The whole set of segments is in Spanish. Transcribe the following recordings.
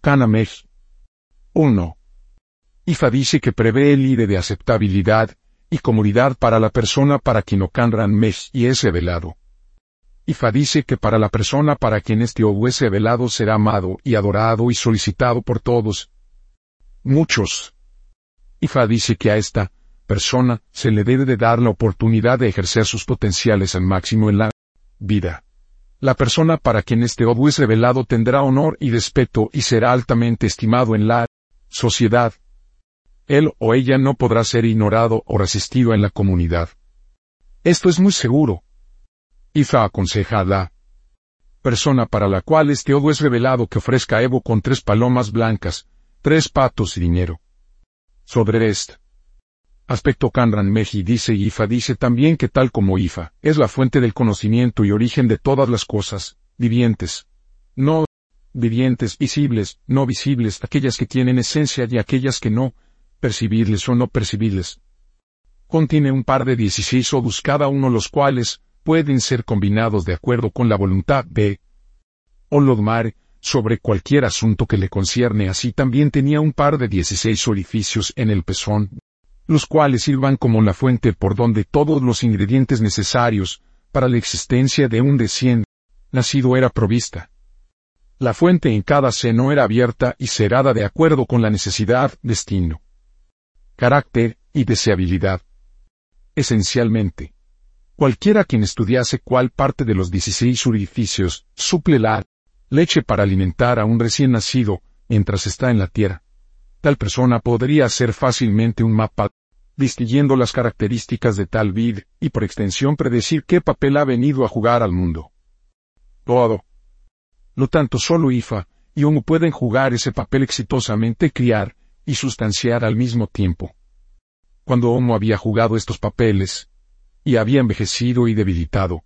Kanamej. 1. IFA dice que prevé el IDE de aceptabilidad y comodidad para la persona para quien Okanran Mesh y es revelado. IFA dice que para la persona para quien este O es revelado será amado y adorado y solicitado por todos. Muchos. IFA dice que a esta persona se le debe de dar la oportunidad de ejercer sus potenciales al máximo en la vida. La persona para quien este O es revelado tendrá honor y respeto y será altamente estimado en la sociedad. Él o ella no podrá ser ignorado o resistido en la comunidad. Esto es muy seguro. Ifa aconseja a la persona para la cual este odo es revelado que ofrezca Evo con tres palomas blancas, tres patos y dinero. Sobre este aspecto Kanran Meji dice Ifa dice también que tal como Ifa, es la fuente del conocimiento y origen de todas las cosas, vivientes. No vivientes, visibles, no visibles, aquellas que tienen esencia y aquellas que no, percibirles o no percibirles. Contiene un par de 16 odus cada uno los cuales pueden ser combinados de acuerdo con la voluntad de Olodmar sobre cualquier asunto que le concierne. Así también tenía un par de 16 orificios en el pezón, los cuales sirvan como la fuente por donde todos los ingredientes necesarios para la existencia de un recién nacido era provista. La fuente en cada seno era abierta y cerrada de acuerdo con la necesidad, destino carácter y deseabilidad. Esencialmente, cualquiera quien estudiase cuál parte de los 16 orificios suple la leche para alimentar a un recién nacido mientras está en la tierra, tal persona podría hacer fácilmente un mapa distinguiendo las características de tal vid y por extensión predecir qué papel ha venido a jugar al mundo. Todo. Lo tanto solo IFA y Homo pueden jugar ese papel exitosamente criar y sustanciar al mismo tiempo. Cuando Homo había jugado estos papeles, y había envejecido y debilitado,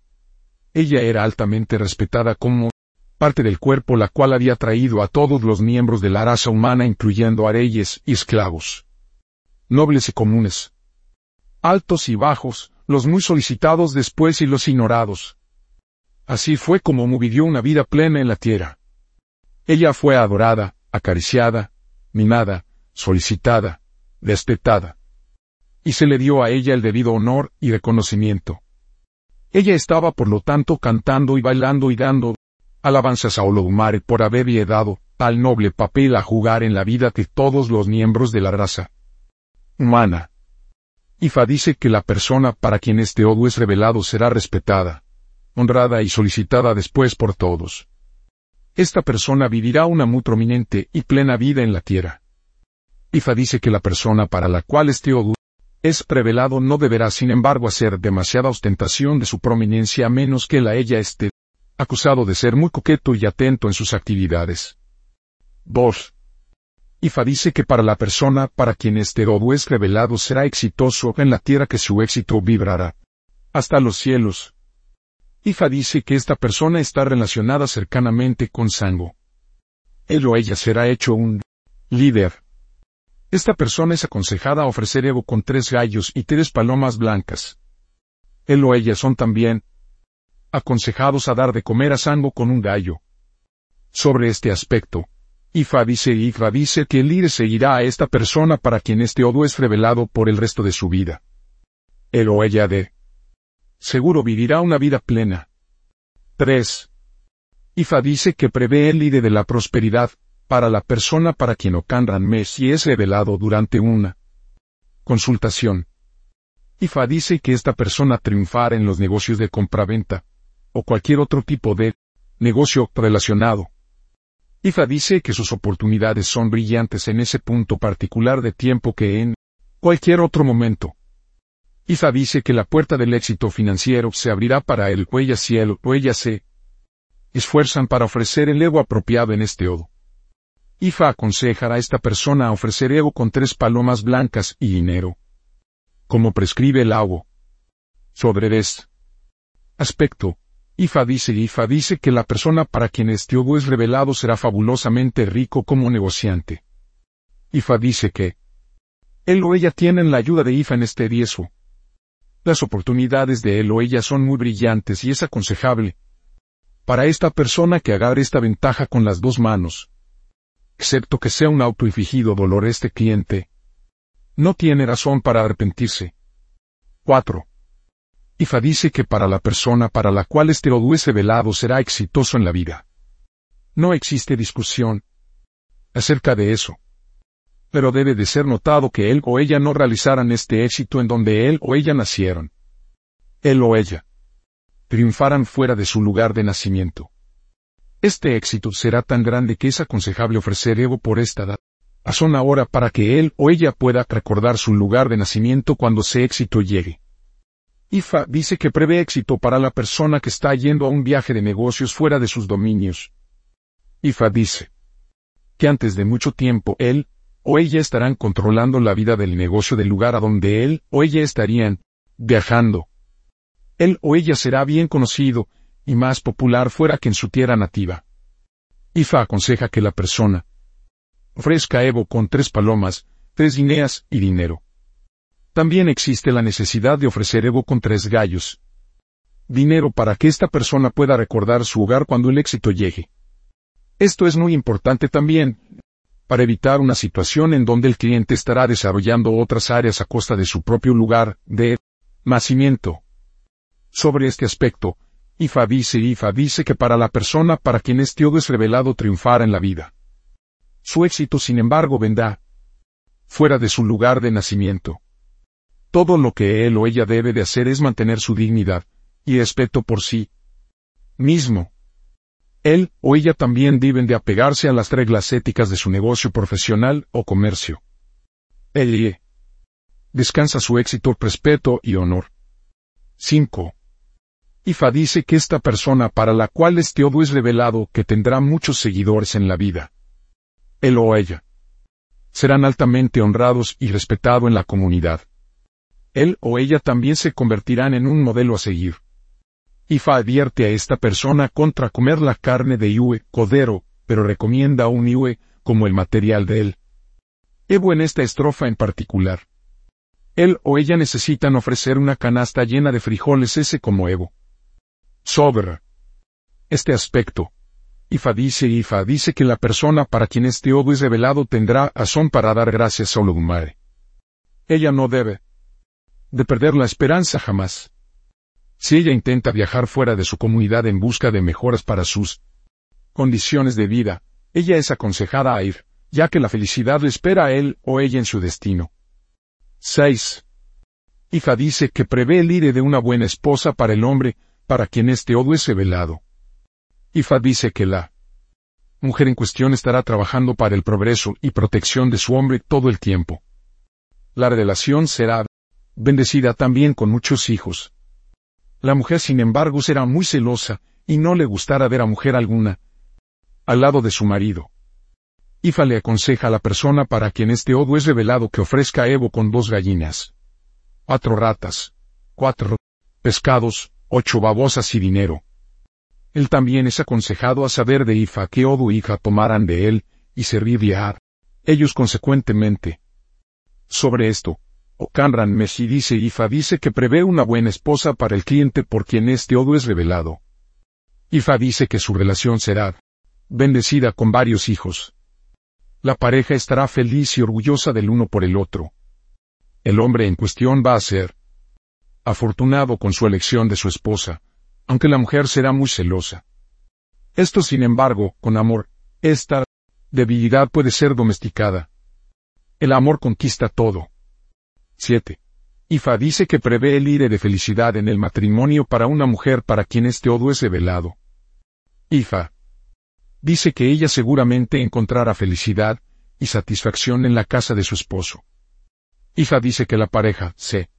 ella era altamente respetada como parte del cuerpo la cual había traído a todos los miembros de la raza humana incluyendo a reyes y esclavos. Nobles y comunes. Altos y bajos, los muy solicitados después y los ignorados. Así fue como vivió una vida plena en la tierra. Ella fue adorada, acariciada, mimada, solicitada, respetada. Y se le dio a ella el debido honor y reconocimiento. Ella estaba por lo tanto cantando y bailando y dando alabanzas a Olodumare por haberle dado tal noble papel a jugar en la vida de todos los miembros de la raza humana. Ifa dice que la persona para quien este odo es revelado será respetada, honrada y solicitada después por todos. Esta persona vivirá una muy prominente y plena vida en la tierra. Ifa dice que la persona para la cual este Odu es prevelado no deberá sin embargo hacer demasiada ostentación de su prominencia a menos que la ella esté acusado de ser muy coqueto y atento en sus actividades. 2. Ifa dice que para la persona para quien este Odu es revelado será exitoso en la tierra que su éxito vibrará hasta los cielos. Ifa dice que esta persona está relacionada cercanamente con Sango. Él o ella será hecho un líder esta persona es aconsejada a ofrecer Evo con tres gallos y tres palomas blancas. Él o ella son también aconsejados a dar de comer a Sango con un gallo. Sobre este aspecto, Ifa dice Ifa dice que el líder seguirá a esta persona para quien este odo es revelado por el resto de su vida. Él o ella de seguro vivirá una vida plena. 3. Ifa dice que prevé el líder de la prosperidad, para la persona para quien Okanran Messi es revelado durante una consultación. IFA dice que esta persona triunfará en los negocios de compraventa, o cualquier otro tipo de negocio relacionado. IFA dice que sus oportunidades son brillantes en ese punto particular de tiempo que en cualquier otro momento. IFA dice que la puerta del éxito financiero se abrirá para él o ella si él o ella se esfuerzan para ofrecer el ego apropiado en este odo. Ifa aconsejará a esta persona a ofrecer ego con tres palomas blancas y dinero. Como prescribe el agua. Sobre este aspecto, Ifa dice Ifa dice que la persona para quien este es revelado será fabulosamente rico como negociante. Ifa dice que él o ella tienen la ayuda de Ifa en este riesgo. Las oportunidades de él o ella son muy brillantes y es aconsejable para esta persona que agarre esta ventaja con las dos manos excepto que sea un autoinfligido dolor este cliente, no tiene razón para arrepentirse. 4. Ifa dice que para la persona para la cual este oduese velado será exitoso en la vida. No existe discusión acerca de eso. Pero debe de ser notado que él o ella no realizaran este éxito en donde él o ella nacieron. Él o ella triunfaran fuera de su lugar de nacimiento. Este éxito será tan grande que es aconsejable ofrecer Evo por esta edad. Son ahora para que él o ella pueda recordar su lugar de nacimiento cuando ese éxito llegue. IFA dice que prevé éxito para la persona que está yendo a un viaje de negocios fuera de sus dominios. IFA dice que antes de mucho tiempo él o ella estarán controlando la vida del negocio del lugar a donde él o ella estarían viajando. Él o ella será bien conocido y más popular fuera que en su tierra nativa. IFA aconseja que la persona ofrezca Evo con tres palomas, tres guineas y dinero. También existe la necesidad de ofrecer Evo con tres gallos. Dinero para que esta persona pueda recordar su hogar cuando el éxito llegue. Esto es muy importante también, para evitar una situación en donde el cliente estará desarrollando otras áreas a costa de su propio lugar de nacimiento. Sobre este aspecto, IFA dice IFA dice que para la persona para quien este odo es revelado triunfar en la vida. Su éxito sin embargo vendrá fuera de su lugar de nacimiento. Todo lo que él o ella debe de hacer es mantener su dignidad y respeto por sí mismo. Él o ella también deben de apegarse a las reglas éticas de su negocio profesional o comercio. Él descansa su éxito, respeto y honor. 5. Ifa dice que esta persona para la cual este odo es revelado que tendrá muchos seguidores en la vida. Él o ella serán altamente honrados y respetados en la comunidad él o ella también se convertirán en un modelo a seguir. Ifa advierte a esta persona contra comer la carne de Iue, codero, pero recomienda un Iue como el material de él. Evo en esta estrofa en particular. Él o ella necesitan ofrecer una canasta llena de frijoles ese como Evo. Sobra. Este aspecto. Ifa dice Ifa dice que la persona para quien este Obo es revelado tendrá razón para dar gracias a Olugumare. Ella no debe, de perder la esperanza jamás. Si ella intenta viajar fuera de su comunidad en busca de mejoras para sus condiciones de vida, ella es aconsejada a ir, ya que la felicidad le espera a él o ella en su destino. 6. Ifa dice que prevé el ire de una buena esposa para el hombre, para quien este odo es revelado. Ifa dice que la mujer en cuestión estará trabajando para el progreso y protección de su hombre todo el tiempo. La relación será bendecida también con muchos hijos. La mujer, sin embargo, será muy celosa, y no le gustará ver a mujer alguna al lado de su marido. Ifa le aconseja a la persona para quien este odo es revelado que ofrezca Evo con dos gallinas, cuatro ratas, cuatro pescados, ocho babosas y dinero. Él también es aconsejado a saber de Ifa qué odo hija tomarán de él, y servir a ellos consecuentemente. Sobre esto, Okanran Messi dice Ifa dice que prevé una buena esposa para el cliente por quien este odo es revelado. Ifa dice que su relación será bendecida con varios hijos. La pareja estará feliz y orgullosa del uno por el otro. El hombre en cuestión va a ser afortunado con su elección de su esposa, aunque la mujer será muy celosa. Esto sin embargo, con amor, esta debilidad puede ser domesticada. El amor conquista todo. 7. Ifa dice que prevé el ire de felicidad en el matrimonio para una mujer para quien este odo es revelado. Ifa dice que ella seguramente encontrará felicidad y satisfacción en la casa de su esposo. Ifa dice que la pareja se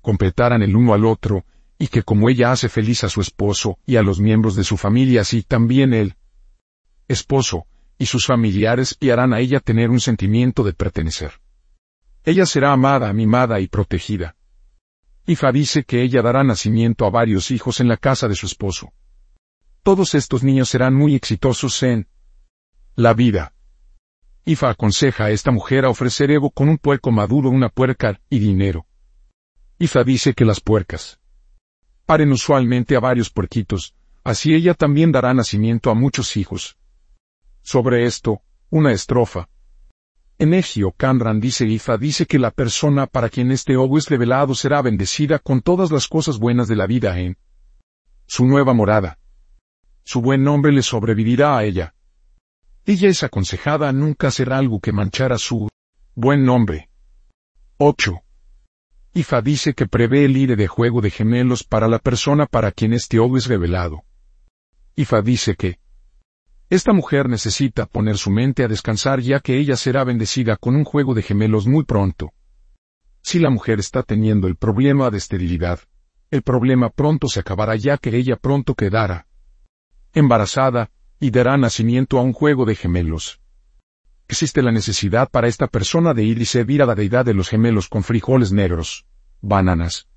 completarán el uno al otro, y que como ella hace feliz a su esposo y a los miembros de su familia, así también él, esposo, y sus familiares y harán a ella tener un sentimiento de pertenecer. Ella será amada, mimada y protegida. Ifa dice que ella dará nacimiento a varios hijos en la casa de su esposo. Todos estos niños serán muy exitosos en la vida. Ifa aconseja a esta mujer a ofrecer Evo con un puerco maduro, una puerca y dinero. Ifa dice que las puercas paren usualmente a varios puerquitos, así ella también dará nacimiento a muchos hijos. Sobre esto, Una estrofa. En Egio Canran dice Ifa dice que la persona para quien este obo es revelado será bendecida con todas las cosas buenas de la vida en su nueva morada. Su buen nombre le sobrevivirá a ella. Ella es aconsejada nunca hacer algo que manchara su buen nombre. 8. Ifa dice que prevé el ire de juego de gemelos para la persona para quien este obo es revelado. Ifa dice que esta mujer necesita poner su mente a descansar ya que ella será bendecida con un juego de gemelos muy pronto. Si la mujer está teniendo el problema de esterilidad, el problema pronto se acabará ya que ella pronto quedará embarazada y dará nacimiento a un juego de gemelos. Existe la necesidad para esta persona de ir y servir a la deidad de los gemelos con frijoles negros, bananas,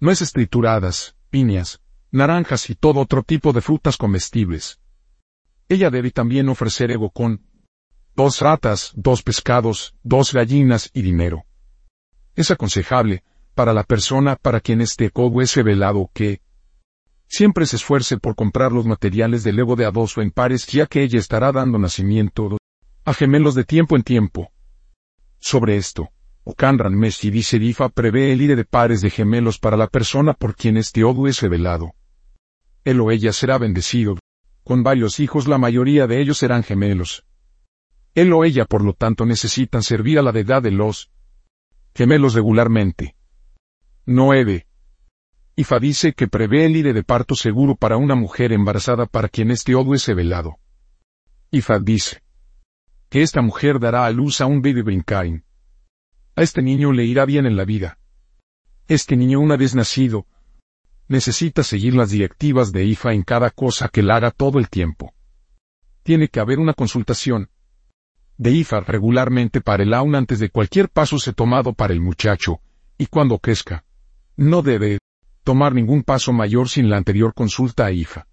nueces trituradas, piñas, naranjas y todo otro tipo de frutas comestibles. Ella debe también ofrecer ego con dos ratas, dos pescados, dos gallinas y dinero. Es aconsejable, para la persona para quien este cobo es revelado que siempre se esfuerce por comprar los materiales del ego de a o en pares ya que ella estará dando nacimiento a gemelos de tiempo en tiempo. Sobre esto, Okanran Meshi dice Difa prevé el ide de pares de gemelos para la persona por quien este odu es revelado. Él o ella será bendecido, con varios hijos la mayoría de ellos serán gemelos. Él o ella por lo tanto necesitan servir a la deidad de los gemelos regularmente. 9. Ifa dice que prevé el ire de parto seguro para una mujer embarazada para quien este odo es revelado. Ifa dice que esta mujer dará a luz a un bebé Brinkain. A este niño le irá bien en la vida. Este niño una vez nacido, necesita seguir las directivas de IFA en cada cosa que la haga todo el tiempo. Tiene que haber una consultación de IFA regularmente para el aún antes de cualquier paso se tomado para el muchacho, y cuando crezca. No debe tomar ningún paso mayor sin la anterior consulta a IFA.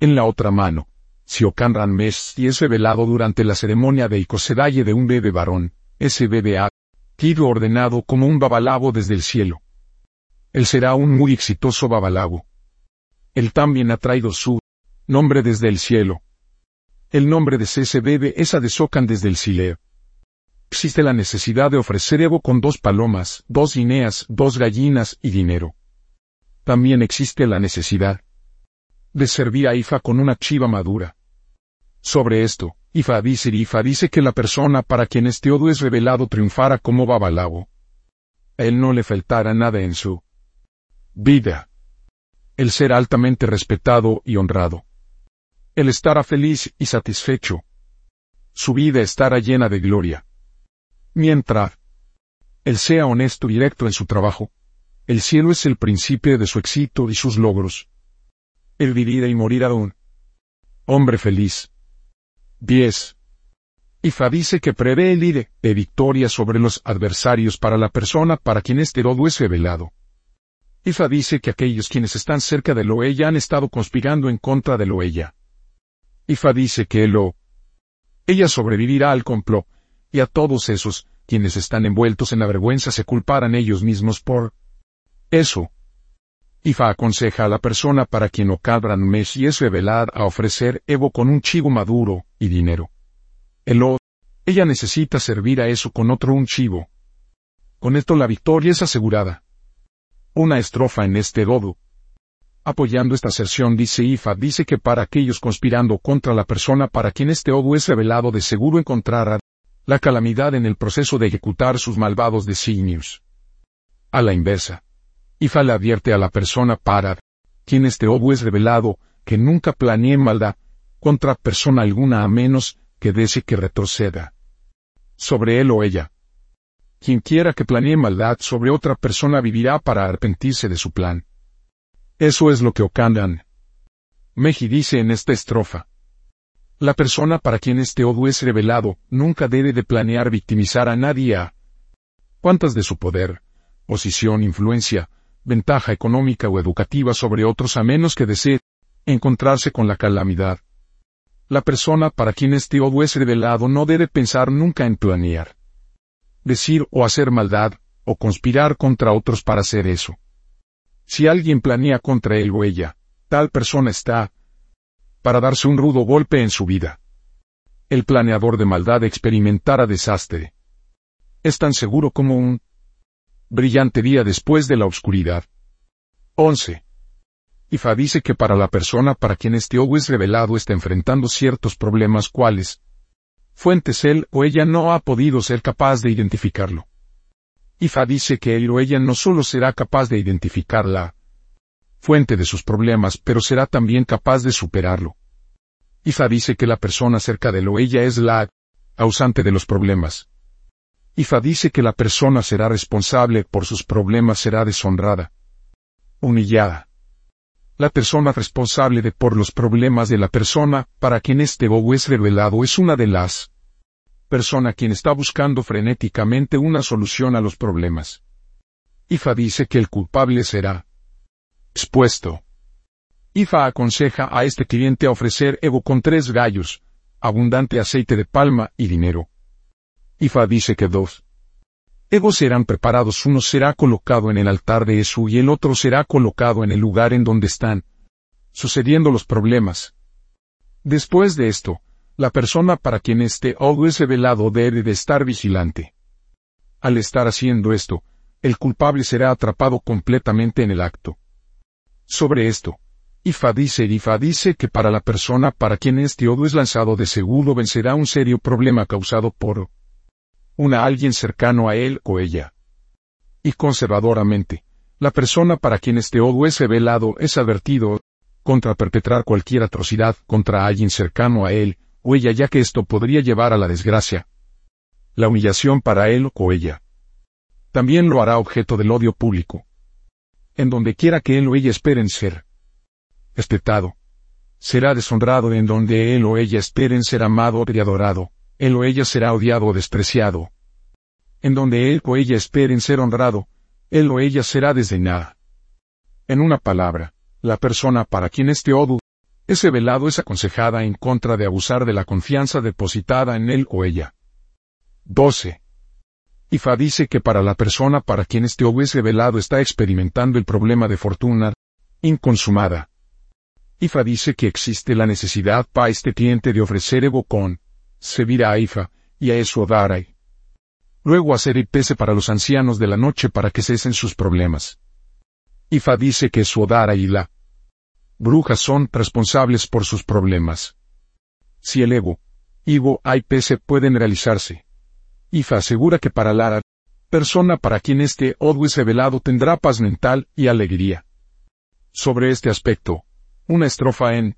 En la otra mano, si Okanran Mes y es revelado durante la ceremonia de Icosedaye de un bebé varón, ese bebé ha sido ordenado como un babalabo desde el cielo. Él será un muy exitoso babalago. Él también ha traído su nombre desde el cielo. El nombre de bebe es Adesocan desde el Sileo. Existe la necesidad de ofrecer Evo con dos palomas, dos guineas, dos gallinas y dinero. También existe la necesidad de servir a Ifa con una chiva madura. Sobre esto, Ifa dice Ifa dice que la persona para quien este odo es revelado triunfará como babalago. A él no le faltará nada en su Vida. El ser altamente respetado y honrado. El estará feliz y satisfecho. Su vida estará llena de gloria. Mientras él sea honesto y directo en su trabajo, el cielo es el principio de su éxito y sus logros. El vivirá y morirá un hombre feliz. 10. Ifa dice que prevé el ire de victoria sobre los adversarios para la persona para quien este dodo es revelado. Ifa dice que aquellos quienes están cerca de Loella han estado conspirando en contra de Loella. Ifa dice que Lo ella sobrevivirá al complot, y a todos esos, quienes están envueltos en la vergüenza se culparán ellos mismos por eso. Ifa aconseja a la persona para quien Okadran Meshi es revelar a ofrecer Evo con un chivo maduro y dinero. Elo, ella necesita servir a eso con otro un chivo. Con esto la victoria es asegurada. Una estrofa en este dodo. Apoyando esta aserción dice Ifa dice que para aquellos conspirando contra la persona para quien este odo es revelado de seguro encontrará la calamidad en el proceso de ejecutar sus malvados designios. A la inversa. Ifa le advierte a la persona para quien este obo es revelado, que nunca planee maldad contra persona alguna a menos que desee que retroceda. Sobre él o ella. Quien quiera que planee maldad sobre otra persona vivirá para arrepentirse de su plan. Eso es lo que Okandan Meji dice en esta estrofa. La persona para quien este odio es revelado nunca debe de planear victimizar a nadie a cuantas de su poder, posición, influencia, ventaja económica o educativa sobre otros a menos que desee encontrarse con la calamidad. La persona para quien este odio es revelado no debe pensar nunca en planear decir o hacer maldad, o conspirar contra otros para hacer eso. Si alguien planea contra él o ella, tal persona está para darse un rudo golpe en su vida. el planeador de maldad experimentara desastre. Es tan seguro como un brillante día después de la oscuridad. 11. Ifa dice que para la persona para quien este ogo es revelado está enfrentando ciertos problemas cuales fuentes él o ella no ha podido ser capaz de identificarlo. Ifa dice que él o ella no solo será capaz de identificar la fuente de sus problemas, pero será también capaz de superarlo. Ifa dice que la persona cerca de él o ella es la causante de los problemas. Ifa dice que la persona será responsable por sus problemas será deshonrada, humillada la persona responsable de por los problemas de la persona para quien este bobo es revelado es una de las persona quien está buscando frenéticamente una solución a los problemas. Ifa dice que el culpable será expuesto. Ifa aconseja a este cliente ofrecer ego con tres gallos, abundante aceite de palma y dinero. Ifa dice que dos Egos serán preparados, uno será colocado en el altar de Esu y el otro será colocado en el lugar en donde están sucediendo los problemas. Después de esto, la persona para quien este ogo es revelado debe de estar vigilante. Al estar haciendo esto, el culpable será atrapado completamente en el acto. Sobre esto, Ifa dice, Ifa dice que para la persona para quien este odo es lanzado de seguro vencerá un serio problema causado por una alguien cercano a él o ella. Y conservadoramente, la persona para quien este odo es revelado es advertido contra perpetrar cualquier atrocidad contra alguien cercano a él o ella ya que esto podría llevar a la desgracia. La humillación para él o ella. También lo hará objeto del odio público. En donde quiera que él o ella esperen ser respetado. Será deshonrado en donde él o ella esperen ser amado y adorado él o ella será odiado o despreciado. En donde él o ella esperen ser honrado, él o ella será desdeñada. En una palabra, la persona para quien este odu es revelado es aconsejada en contra de abusar de la confianza depositada en él o ella. 12. Ifa dice que para la persona para quien este odu es revelado está experimentando el problema de fortuna inconsumada. Ifa dice que existe la necesidad para este cliente de ofrecer ego con Sevira a Ifa, y a eso Darai. Luego hacer y pese para los ancianos de la noche para que cesen sus problemas. Ifa dice que Suodara y la brujas son responsables por sus problemas. Si el ego, hay pese pueden realizarse. Ifa asegura que para la persona para quien este odo es revelado tendrá paz mental y alegría. Sobre este aspecto, una estrofa en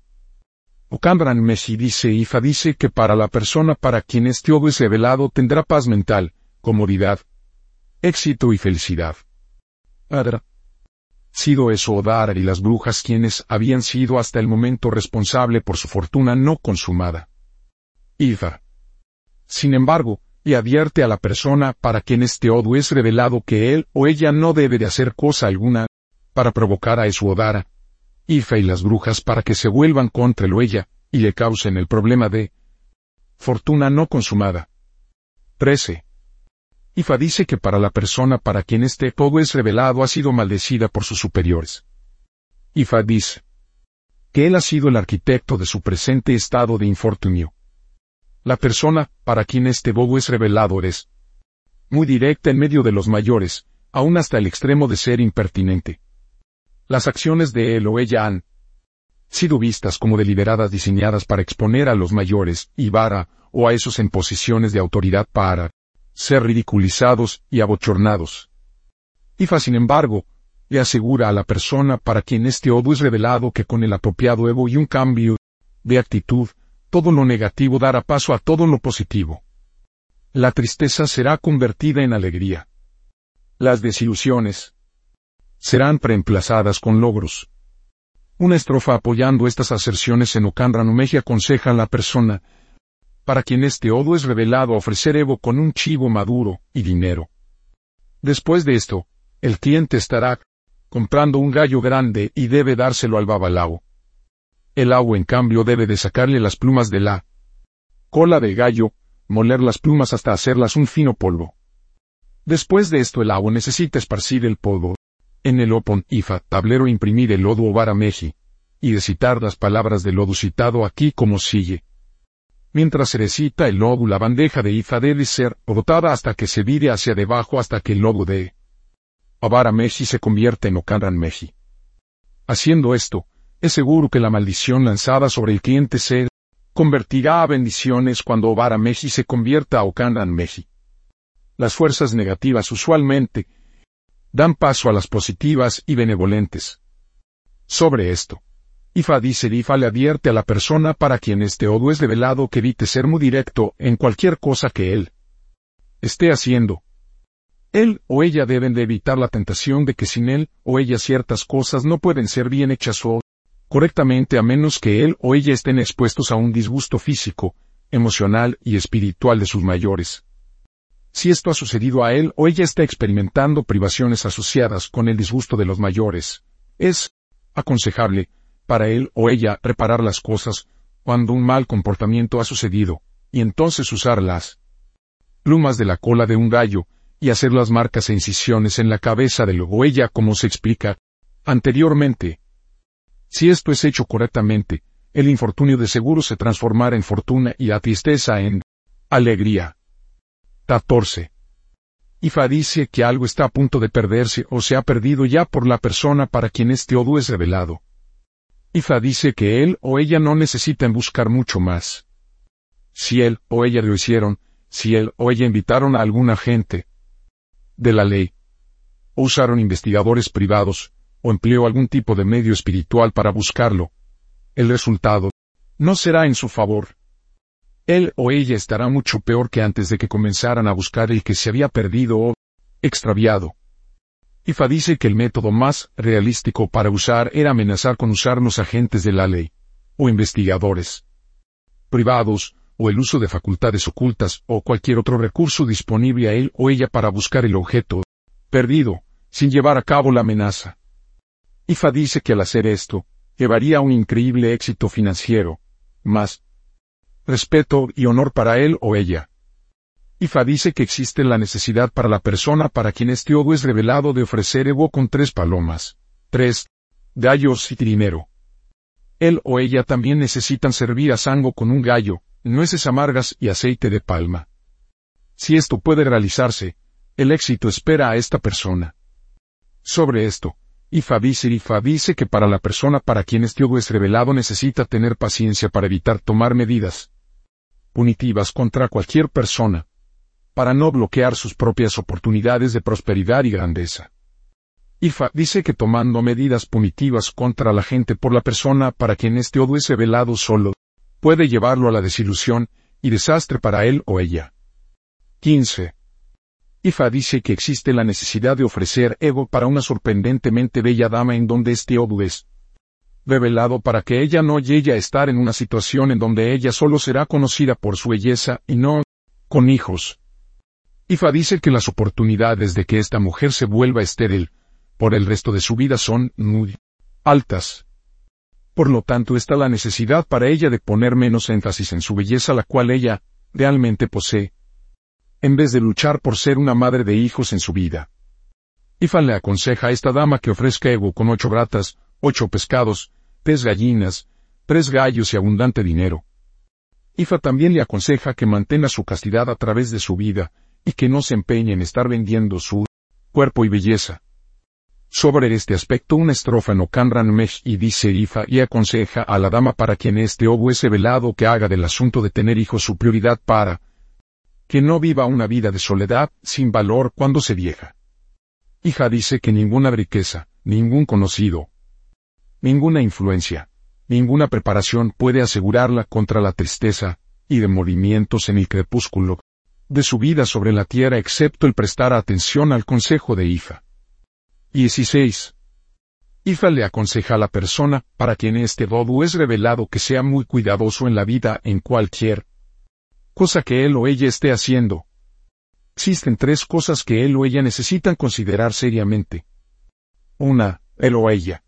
Ocambran Messi dice Ifa dice que para la persona para quien este odo es revelado tendrá paz mental, comodidad, éxito y felicidad. Adra. Sido eso Odara y las brujas quienes habían sido hasta el momento responsable por su fortuna no consumada. Ifa. Sin embargo, y advierte a la persona para quien este odo es revelado que él o ella no debe de hacer cosa alguna, para provocar a Odara. Ifa y las brujas para que se vuelvan contra lo ella, y le causen el problema de fortuna no consumada. 13. Ifa dice que para la persona para quien este todo es revelado ha sido maldecida por sus superiores. Ifa dice que él ha sido el arquitecto de su presente estado de infortunio. La persona para quien este bobo es revelado es muy directa en medio de los mayores, aún hasta el extremo de ser impertinente. Las acciones de él o ella han sido vistas como deliberadas diseñadas para exponer a los mayores, y vara, o a esos en posiciones de autoridad para ser ridiculizados y abochornados. Ifa, sin embargo, le asegura a la persona para quien este odo es revelado que con el apropiado ego y un cambio de actitud, todo lo negativo dará paso a todo lo positivo. La tristeza será convertida en alegría. Las desilusiones, serán reemplazadas con logros. Una estrofa apoyando estas aserciones en Numeji aconseja a la persona, para quien este odo es revelado ofrecer Evo con un chivo maduro y dinero. Después de esto, el cliente estará comprando un gallo grande y debe dárselo al babalao. El agua en cambio debe de sacarle las plumas de la cola de gallo, moler las plumas hasta hacerlas un fino polvo. Después de esto el agua necesita esparcir el polvo en el Opon IFA tablero imprimir el lodo o vara meji, y de citar las palabras del lodo citado aquí como sigue. Mientras se recita el lobo, la bandeja de Ifa debe ser rotada hasta que se vire hacia debajo hasta que el lobo de Abara Meshi se convierta en Okanran Meshi. Haciendo esto, es seguro que la maldición lanzada sobre el cliente se convertirá a bendiciones cuando Obara Meshi se convierta a Okanran Meshi. Las fuerzas negativas usualmente dan paso a las positivas y benevolentes. Sobre esto, Ifa dice Ifa le advierte a la persona para quien este odo es revelado que evite ser muy directo en cualquier cosa que él esté haciendo. Él o ella deben de evitar la tentación de que sin él o ella ciertas cosas no pueden ser bien hechas o correctamente a menos que él o ella estén expuestos a un disgusto físico, emocional y espiritual de sus mayores. Si esto ha sucedido a él o ella está experimentando privaciones asociadas con el disgusto de los mayores, es aconsejable para él o ella reparar las cosas cuando un mal comportamiento ha sucedido, y entonces usar las plumas de la cola de un gallo, y hacer las marcas e incisiones en la cabeza del o ella como se explica anteriormente. Si esto es hecho correctamente, el infortunio de seguro se transformará en fortuna y la tristeza en alegría. 14. Ifa dice que algo está a punto de perderse o se ha perdido ya por la persona para quien este odo es revelado. Ifa dice que él o ella no necesitan buscar mucho más. Si él o ella lo hicieron, si él o ella invitaron a alguna gente de la ley, o usaron investigadores privados, o empleó algún tipo de medio espiritual para buscarlo, el resultado no será en su favor. Él o ella estará mucho peor que antes de que comenzaran a buscar el que se había perdido o extraviado. IFA dice que el método más realístico para usar era amenazar con usar los agentes de la ley, o investigadores privados, o el uso de facultades ocultas, o cualquier otro recurso disponible a él o ella para buscar el objeto perdido, sin llevar a cabo la amenaza. IFA dice que al hacer esto, llevaría un increíble éxito financiero, más respeto y honor para él o ella. Ifa dice que existe la necesidad para la persona para quien este odo es revelado de ofrecer ego con tres palomas, tres gallos y dinero. Él o ella también necesitan servir a Sango con un gallo, nueces amargas y aceite de palma. Si esto puede realizarse, el éxito espera a esta persona. Sobre esto, Ifa dice, Ifa dice que para la persona para quien este odo es revelado necesita tener paciencia para evitar tomar medidas punitivas contra cualquier persona, para no bloquear sus propias oportunidades de prosperidad y grandeza. IFA dice que tomando medidas punitivas contra la gente por la persona para quien este odio es revelado solo, puede llevarlo a la desilusión y desastre para él o ella. 15. IFA dice que existe la necesidad de ofrecer ego para una sorprendentemente bella dama en donde este odio es revelado para que ella no llegue a estar en una situación en donde ella solo será conocida por su belleza y no con hijos. Ifa dice que las oportunidades de que esta mujer se vuelva estéril por el resto de su vida son muy altas. Por lo tanto está la necesidad para ella de poner menos énfasis en su belleza la cual ella realmente posee, en vez de luchar por ser una madre de hijos en su vida. Ifa le aconseja a esta dama que ofrezca ego con ocho bratas, ocho pescados, tres gallinas, tres gallos y abundante dinero. Ifa también le aconseja que mantenga su castidad a través de su vida, y que no se empeñe en estar vendiendo su cuerpo y belleza. Sobre este aspecto una estrofa no Okanran Mesh y dice Ifa y aconseja a la dama para quien este obo es velado que haga del asunto de tener hijos su prioridad para que no viva una vida de soledad sin valor cuando se vieja. Hija dice que ninguna riqueza, ningún conocido, ninguna influencia, ninguna preparación puede asegurarla contra la tristeza y de movimientos en el crepúsculo de su vida sobre la tierra excepto el prestar atención al consejo de Ifa. 16. Ifa le aconseja a la persona, para quien este dodu es revelado que sea muy cuidadoso en la vida en cualquier cosa que él o ella esté haciendo. Existen tres cosas que él o ella necesitan considerar seriamente. Una, él o ella.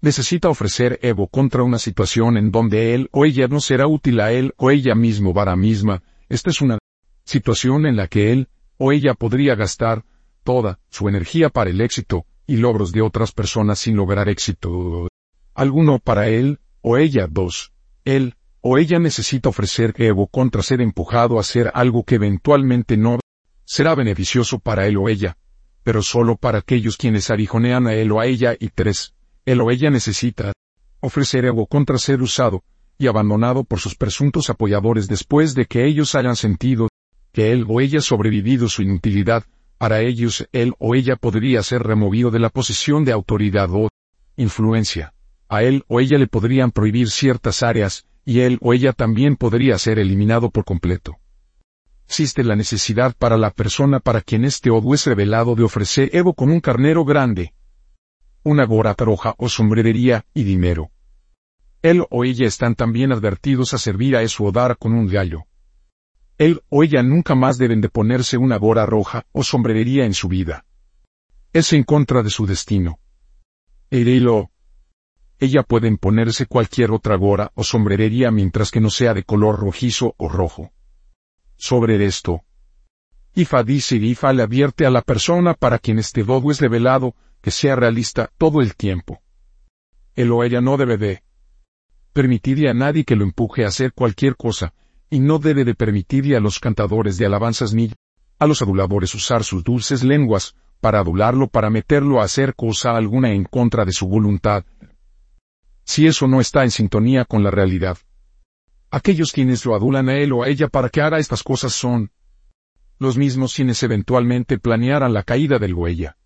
Necesita ofrecer Evo contra una situación en donde él o ella no será útil a él o ella mismo para misma. Esta es una situación en la que él o ella podría gastar toda su energía para el éxito y logros de otras personas sin lograr éxito. Alguno para él o ella. Dos, él o ella necesita ofrecer Evo contra ser empujado a hacer algo que eventualmente no será beneficioso para él o ella, pero solo para aquellos quienes arijonean a él o a ella. Y tres, él o ella necesita ofrecer Evo contra ser usado y abandonado por sus presuntos apoyadores después de que ellos hayan sentido que él o ella sobrevivido su inutilidad, para ellos él o ella podría ser removido de la posición de autoridad o influencia. A él o ella le podrían prohibir ciertas áreas, y él o ella también podría ser eliminado por completo. Existe la necesidad para la persona para quien este odu es revelado de ofrecer Evo con un carnero grande, una gora roja o sombrerería y dinero. Él o ella están también advertidos a servir a eso o dar con un gallo. Él o ella nunca más deben de ponerse una gora roja o sombrerería en su vida. Es en contra de su destino. Él o ella pueden ponerse cualquier otra gora o sombrerería mientras que no sea de color rojizo o rojo. Sobre esto, Ifa dice Ifa le advierte a la persona para quien este dodo es revelado, que sea realista todo el tiempo. Él o ella no debe de permitirle a nadie que lo empuje a hacer cualquier cosa, y no debe de permitirle a los cantadores de alabanzas ni a los aduladores usar sus dulces lenguas, para adularlo para meterlo a hacer cosa alguna en contra de su voluntad. Si eso no está en sintonía con la realidad. Aquellos quienes lo adulan a él o a ella para que haga estas cosas son los mismos quienes eventualmente planearan la caída del huella.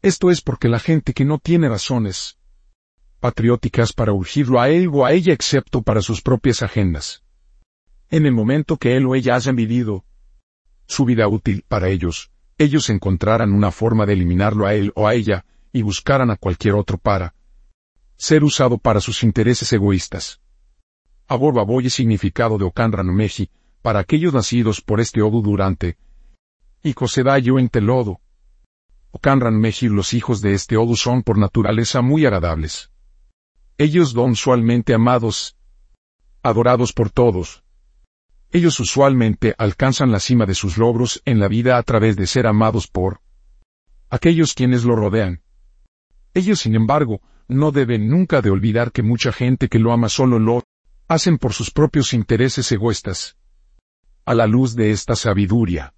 Esto es porque la gente que no tiene razones patrióticas para urgirlo a él o a ella excepto para sus propias agendas en el momento que él o ella hayan vivido su vida útil para ellos, ellos encontraran una forma de eliminarlo a él o a ella, y buscaran a cualquier otro para ser usado para sus intereses egoístas. Abor significado de Okanran Meji, para aquellos nacidos por este Odu durante, y Cosedayo en Telodo. Okanran Meji los hijos de este Odu son por naturaleza muy agradables. Ellos son usualmente amados, adorados por todos, ellos usualmente alcanzan la cima de sus logros en la vida a través de ser amados por aquellos quienes lo rodean. Ellos, sin embargo, no deben nunca de olvidar que mucha gente que lo ama solo lo hacen por sus propios intereses egoístas. A la luz de esta sabiduría,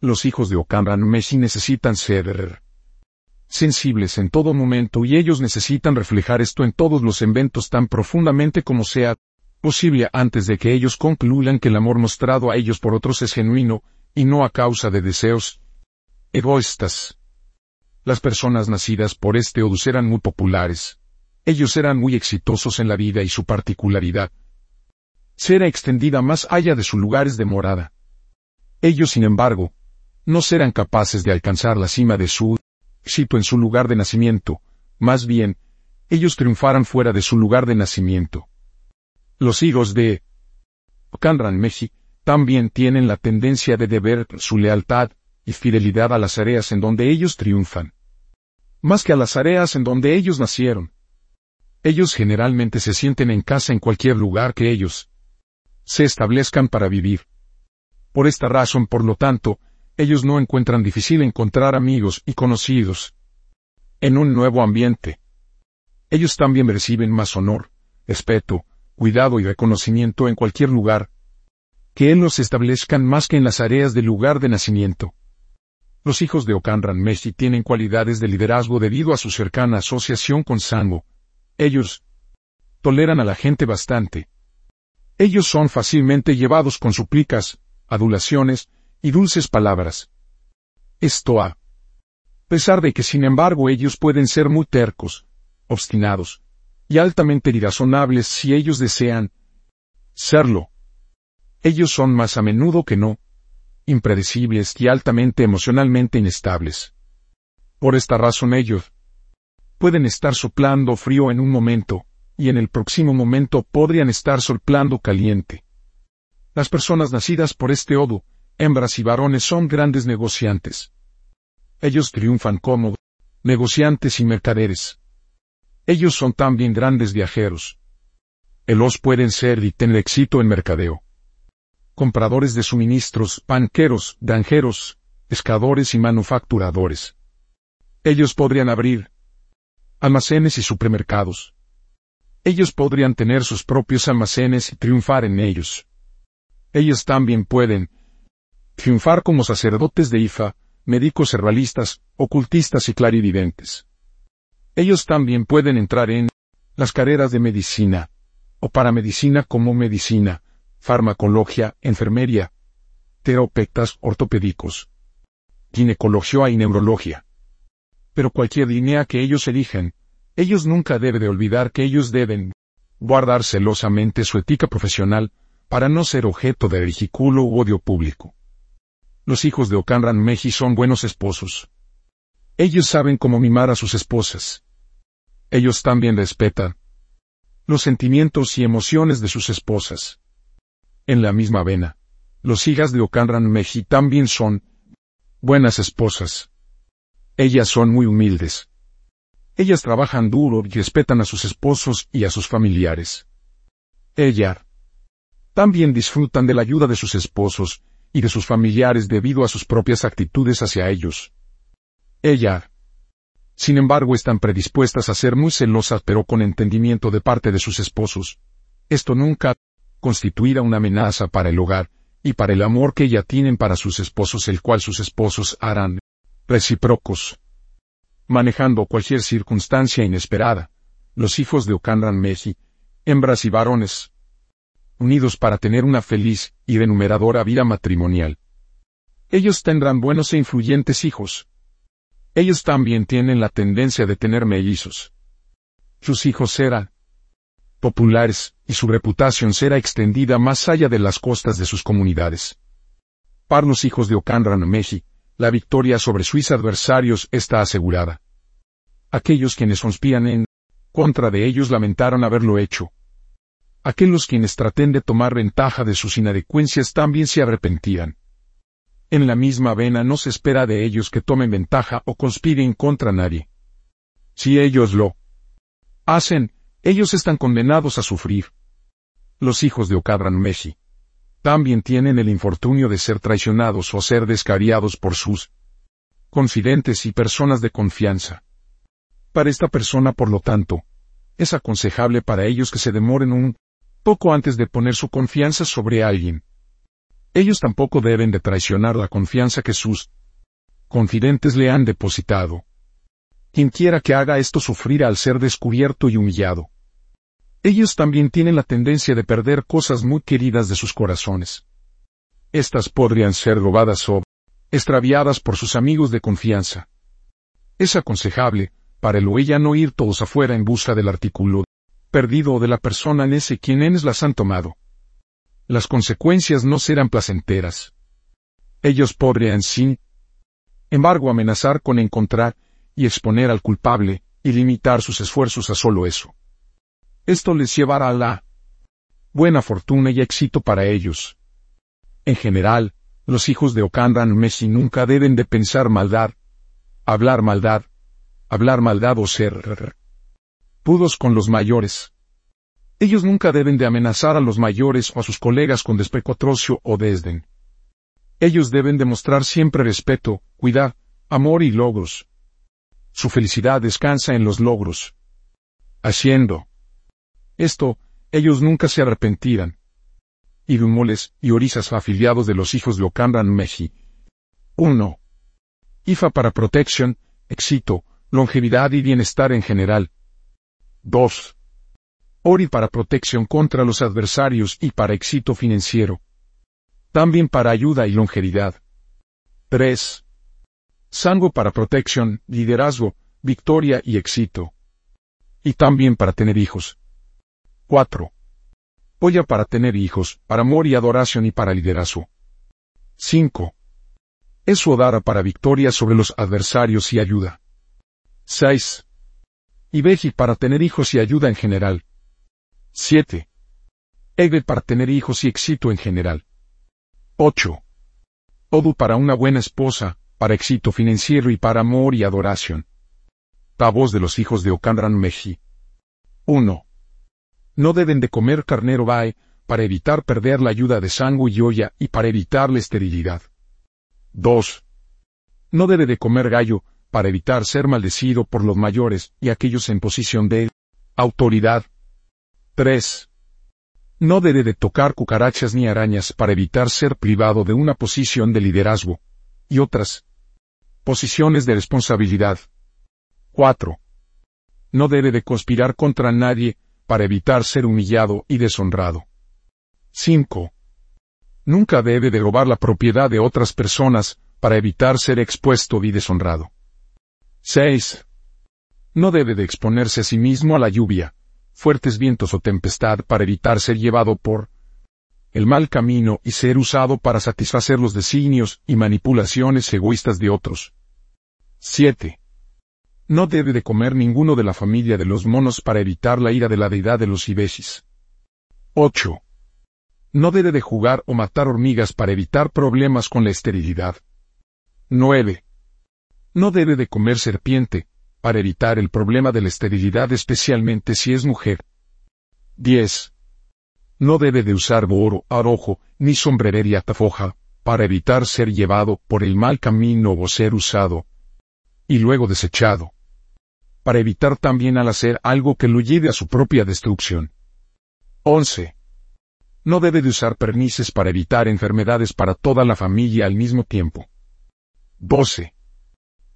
los hijos de Okamran Meshi necesitan ser sensibles en todo momento y ellos necesitan reflejar esto en todos los eventos tan profundamente como sea posible antes de que ellos concluyan que el amor mostrado a ellos por otros es genuino, y no a causa de deseos egoístas. Las personas nacidas por este Odus eran muy populares. Ellos eran muy exitosos en la vida y su particularidad será extendida más allá de sus lugares de morada. Ellos, sin embargo, no serán capaces de alcanzar la cima de su éxito en su lugar de nacimiento, más bien, ellos triunfarán fuera de su lugar de nacimiento. Los hijos de Kanran Meji también tienen la tendencia de deber su lealtad y fidelidad a las áreas en donde ellos triunfan. Más que a las áreas en donde ellos nacieron. Ellos generalmente se sienten en casa en cualquier lugar que ellos se establezcan para vivir. Por esta razón, por lo tanto, ellos no encuentran difícil encontrar amigos y conocidos en un nuevo ambiente. Ellos también reciben más honor, respeto, cuidado y reconocimiento en cualquier lugar, que Él los establezcan más que en las áreas del lugar de nacimiento. Los hijos de Okanran Meshi tienen cualidades de liderazgo debido a su cercana asociación con Sango. Ellos toleran a la gente bastante. Ellos son fácilmente llevados con súplicas, adulaciones y dulces palabras. Esto a pesar de que sin embargo ellos pueden ser muy tercos, obstinados, y altamente irrazonables si ellos desean serlo. Ellos son más a menudo que no, impredecibles y altamente emocionalmente inestables. Por esta razón ellos pueden estar soplando frío en un momento, y en el próximo momento podrían estar soplando caliente. Las personas nacidas por este odo, hembras y varones son grandes negociantes. Ellos triunfan como negociantes y mercaderes. Ellos son también grandes viajeros. Elos pueden ser y tener éxito en mercadeo. Compradores de suministros, banqueros, granjeros, pescadores y manufacturadores. Ellos podrían abrir almacenes y supermercados. Ellos podrían tener sus propios almacenes y triunfar en ellos. Ellos también pueden triunfar como sacerdotes de Ifa, médicos herbalistas, ocultistas y clarividentes. Ellos también pueden entrar en las carreras de medicina, o paramedicina como medicina, farmacología, enfermería, terapeutas ortopédicos, ginecología y neurología. Pero cualquier línea que ellos eligen, ellos nunca deben de olvidar que ellos deben guardar celosamente su ética profesional para no ser objeto de ridículo u odio público. Los hijos de Okanran Meji son buenos esposos. Ellos saben cómo mimar a sus esposas. Ellos también respetan los sentimientos y emociones de sus esposas. En la misma vena, los hijas de Okanran Meji también son buenas esposas. Ellas son muy humildes. Ellas trabajan duro y respetan a sus esposos y a sus familiares. Ellas también disfrutan de la ayuda de sus esposos y de sus familiares debido a sus propias actitudes hacia ellos. Ellas, sin embargo, están predispuestas a ser muy celosas pero con entendimiento de parte de sus esposos. Esto nunca constituirá una amenaza para el hogar y para el amor que ella tienen para sus esposos el cual sus esposos harán recíprocos manejando cualquier circunstancia inesperada, los hijos de Okanran Messi, hembras y varones, unidos para tener una feliz y denumeradora vida matrimonial. Ellos tendrán buenos e influyentes hijos. Ellos también tienen la tendencia de tener mellizos. Sus hijos serán populares, y su reputación será extendida más allá de las costas de sus comunidades. Para los hijos de Okanran Messi, la victoria sobre sus adversarios está asegurada. Aquellos quienes conspiran en contra de ellos lamentaron haberlo hecho. Aquellos quienes traten de tomar ventaja de sus inadecuencias también se arrepentirán. En la misma vena no se espera de ellos que tomen ventaja o conspiren contra nadie. Si ellos lo hacen, ellos están condenados a sufrir. Los hijos de Okadran Meshi también tienen el infortunio de ser traicionados o ser descariados por sus confidentes y personas de confianza. Para esta persona, por lo tanto, es aconsejable para ellos que se demoren un poco antes de poner su confianza sobre alguien. Ellos tampoco deben de traicionar la confianza que sus confidentes le han depositado. Quien quiera que haga esto sufrirá al ser descubierto y humillado. Ellos también tienen la tendencia de perder cosas muy queridas de sus corazones. Estas podrían ser robadas o extraviadas por sus amigos de confianza. Es aconsejable, para el o ella no ir todos afuera en busca del artículo perdido o de la persona en ese quienes las han tomado. Las consecuencias no serán placenteras. Ellos podrían sin embargo amenazar con encontrar y exponer al culpable y limitar sus esfuerzos a solo eso. Esto les llevará a la buena fortuna y éxito para ellos. En general, los hijos de Okandan Messi nunca deben de pensar maldad, hablar maldad, hablar maldad o ser pudos con los mayores. Ellos nunca deben de amenazar a los mayores o a sus colegas con desprecotrocio o desdén. Ellos deben demostrar siempre respeto, cuidar, amor y logros. Su felicidad descansa en los logros. Haciendo esto, ellos nunca se arrepentirán. Idumoles y Orisas afiliados de los hijos de Okanran Meji. 1. IFA para Protection, éxito, longevidad y bienestar en general. 2. ORI para protección contra los adversarios y para éxito financiero. También para ayuda y longevidad. 3. Sango para protección, liderazgo, victoria y éxito. Y también para tener hijos. 4. Polla para tener hijos, para amor y adoración y para liderazgo. 5. Es Odara para victoria sobre los adversarios y ayuda. 6. Ibeji para tener hijos y ayuda en general. 7. Egbe para tener hijos y éxito en general. 8. Odu para una buena esposa, para éxito financiero y para amor y adoración. voz de los hijos de Okandran Meji. 1. No deben de comer carnero bae, para evitar perder la ayuda de sangue y olla y para evitar la esterilidad. 2. No debe de comer gallo, para evitar ser maldecido por los mayores y aquellos en posición de autoridad. 3. No debe de tocar cucarachas ni arañas para evitar ser privado de una posición de liderazgo y otras posiciones de responsabilidad. 4. No debe de conspirar contra nadie para evitar ser humillado y deshonrado. 5. Nunca debe de robar la propiedad de otras personas para evitar ser expuesto y deshonrado. 6. No debe de exponerse a sí mismo a la lluvia, fuertes vientos o tempestad para evitar ser llevado por el mal camino y ser usado para satisfacer los designios y manipulaciones egoístas de otros. 7. No debe de comer ninguno de la familia de los monos para evitar la ira de la deidad de los ibesis. 8. No debe de jugar o matar hormigas para evitar problemas con la esterilidad. 9. No debe de comer serpiente, para evitar el problema de la esterilidad especialmente si es mujer. 10. No debe de usar boro, arojo, ni sombrerería tafoja, para evitar ser llevado por el mal camino o ser usado, y luego desechado. Para evitar también al hacer algo que lo lleve a su propia destrucción. 11. No debe de usar pernices para evitar enfermedades para toda la familia al mismo tiempo. 12.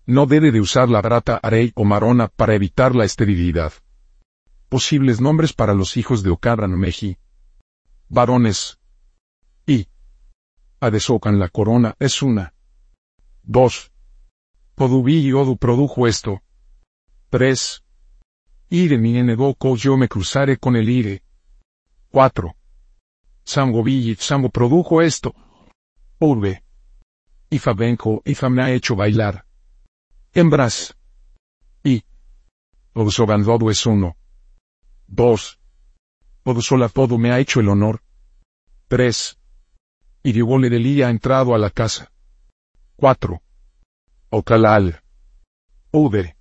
No debe de usar la brata arey o marona para evitar la esterilidad. Posibles nombres para los hijos de Ocaran Meji. Varones. Y. Adesocan la corona es una. 2. Podubi y Odu produjo esto. 3. Ire mi enedoko yo me cruzaré con el ire. 4. Samgo y Samgo produjo esto. Urbe. Ifa Benko Ifa me ha hecho bailar. Hembras. Y. Odusobandodo es uno. Dos. Odusolapodo me ha hecho el honor. Tres. Iriwole de ha entrado a la casa. Cuatro. Ocalal. Ude.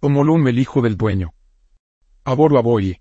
Omolum el hijo del dueño. Aboro aboye.